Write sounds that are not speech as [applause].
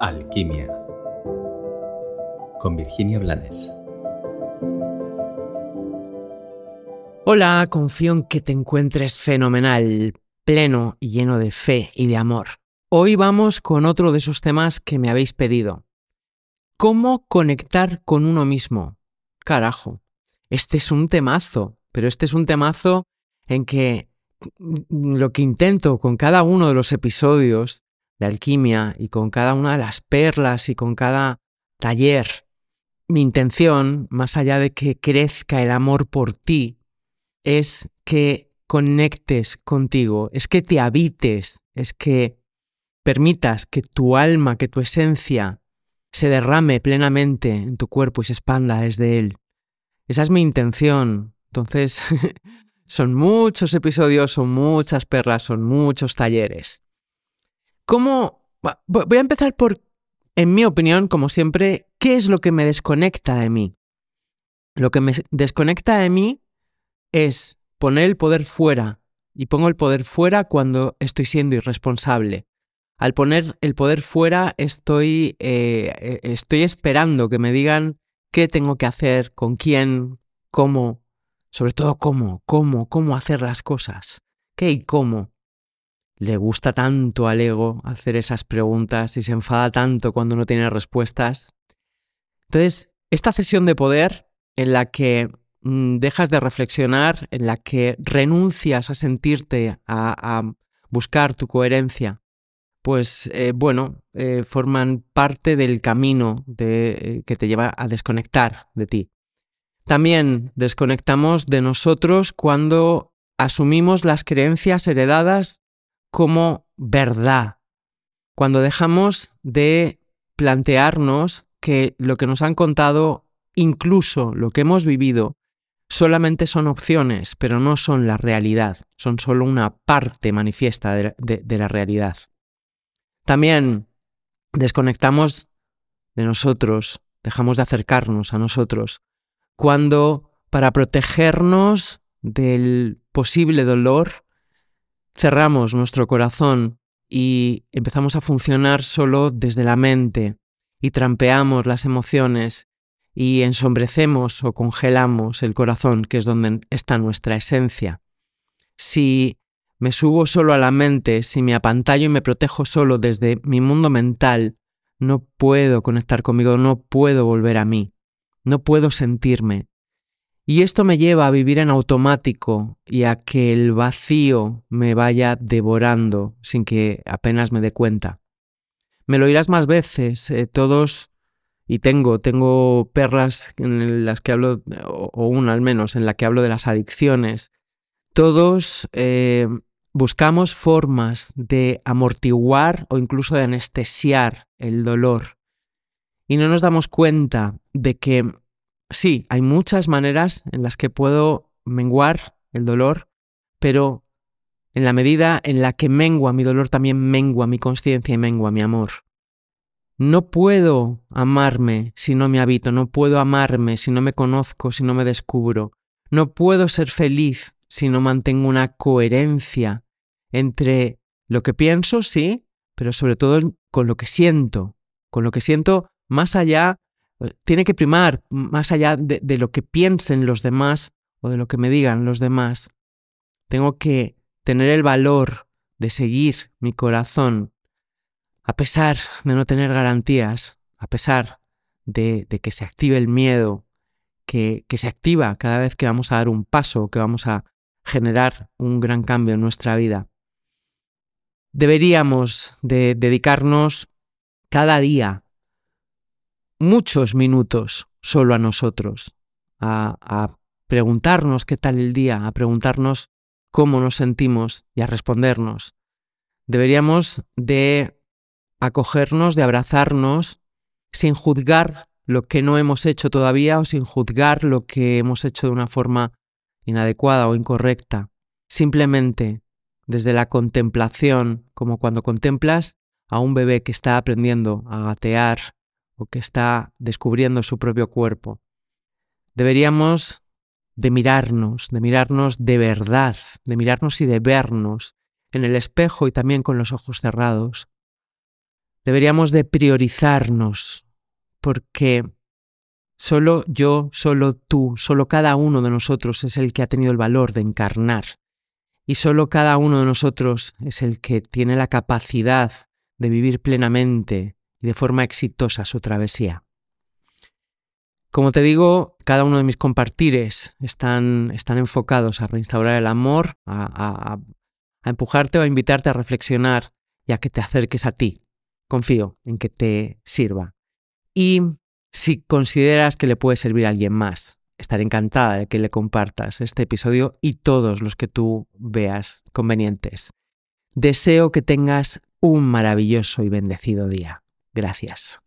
Alquimia con Virginia Blanes. Hola, confío en que te encuentres fenomenal, pleno y lleno de fe y de amor. Hoy vamos con otro de esos temas que me habéis pedido. ¿Cómo conectar con uno mismo? Carajo, este es un temazo, pero este es un temazo en que lo que intento con cada uno de los episodios de alquimia y con cada una de las perlas y con cada taller, mi intención, más allá de que crezca el amor por ti, es que conectes contigo, es que te habites, es que permitas que tu alma, que tu esencia se derrame plenamente en tu cuerpo y se expanda desde él. Esa es mi intención. Entonces, [laughs] son muchos episodios, son muchas perlas, son muchos talleres. ¿Cómo? Voy a empezar por, en mi opinión, como siempre, ¿qué es lo que me desconecta de mí? Lo que me desconecta de mí es poner el poder fuera. Y pongo el poder fuera cuando estoy siendo irresponsable. Al poner el poder fuera estoy, eh, eh, estoy esperando que me digan qué tengo que hacer, con quién, cómo, sobre todo cómo, cómo, cómo hacer las cosas. ¿Qué y cómo? Le gusta tanto al ego hacer esas preguntas y se enfada tanto cuando no tiene respuestas. Entonces, esta cesión de poder en la que mm, dejas de reflexionar, en la que renuncias a sentirte, a, buscar tu coherencia, pues eh, bueno, eh, forman parte del camino eh, que te lleva a desconectar de ti. También desconectamos de nosotros cuando asumimos las creencias heredadas como verdad. Cuando dejamos de plantearnos que lo que nos han contado, incluso lo que hemos vivido, solamente son opciones, pero no son la realidad, son solo una parte manifiesta de, la realidad. También desconectamos de nosotros, dejamos de acercarnos a nosotros, cuando para protegernos del posible dolor cerramos nuestro corazón y empezamos a funcionar solo desde la mente y trampeamos las emociones y ensombrecemos o congelamos el corazón, que es donde está nuestra esencia. Si me subo solo a la mente, si me apantallo y me protejo solo desde mi mundo mental, no puedo conectar conmigo, no puedo volver a mí, no puedo sentirme, y esto me lleva a vivir en automático y a que el vacío me vaya devorando sin que apenas me dé cuenta. Me lo oirás más veces, eh, todos, y tengo, tengo perlas en las que hablo, o, una al menos, en la que hablo de las adicciones. Todos eh, buscamos formas de amortiguar o incluso de anestesiar el dolor. Y no nos damos cuenta de que sí, hay muchas maneras en las que puedo menguar el dolor, pero en la medida en la que mengua mi dolor, también mengua mi conciencia y mengua mi amor. No puedo amarme si no me habito, no puedo amarme si no me conozco, si no me descubro. No puedo ser feliz si no mantengo una coherencia entre lo que pienso, sí, pero sobre todo con lo que siento, con lo que siento más allá tiene que primar más allá de, lo que piensen los demás o de lo que me digan los demás. Tengo que tener el valor de seguir mi corazón, a pesar de no tener garantías, a pesar de, que se active el miedo, que, que, se activa cada vez que vamos a dar un paso, que vamos a generar un gran cambio en nuestra vida. Deberíamos de dedicarnos cada día muchos minutos solo a nosotros, a, preguntarnos qué tal el día, a preguntarnos cómo nos sentimos y a respondernos. Deberíamos de acogernos, de abrazarnos, sin juzgar lo que no hemos hecho todavía o sin juzgar lo que hemos hecho de una forma inadecuada o incorrecta. Simplemente desde la contemplación, como cuando contemplas a un bebé que está aprendiendo a gatear, o que está descubriendo su propio cuerpo. Deberíamos de mirarnos, de mirarnos de verdad, de mirarnos y de vernos en el espejo y también con los ojos cerrados. deberíamos de priorizarnos, porque solo yo, solo tú, solo cada uno de nosotros es el que ha tenido el valor de encarnar. Y solo cada uno de nosotros es el que tiene la capacidad de vivir plenamente y de forma exitosa su travesía. Como te digo, cada uno de mis compartires están, están enfocados a reinstaurar el amor, a, a empujarte o a invitarte a reflexionar y a que te acerques a ti. Confío en que te sirva. Y si consideras que le puede servir a alguien más, estaré encantada de que le compartas este episodio y todos los que tú veas convenientes. Deseo que tengas un maravilloso y bendecido día. Gracias.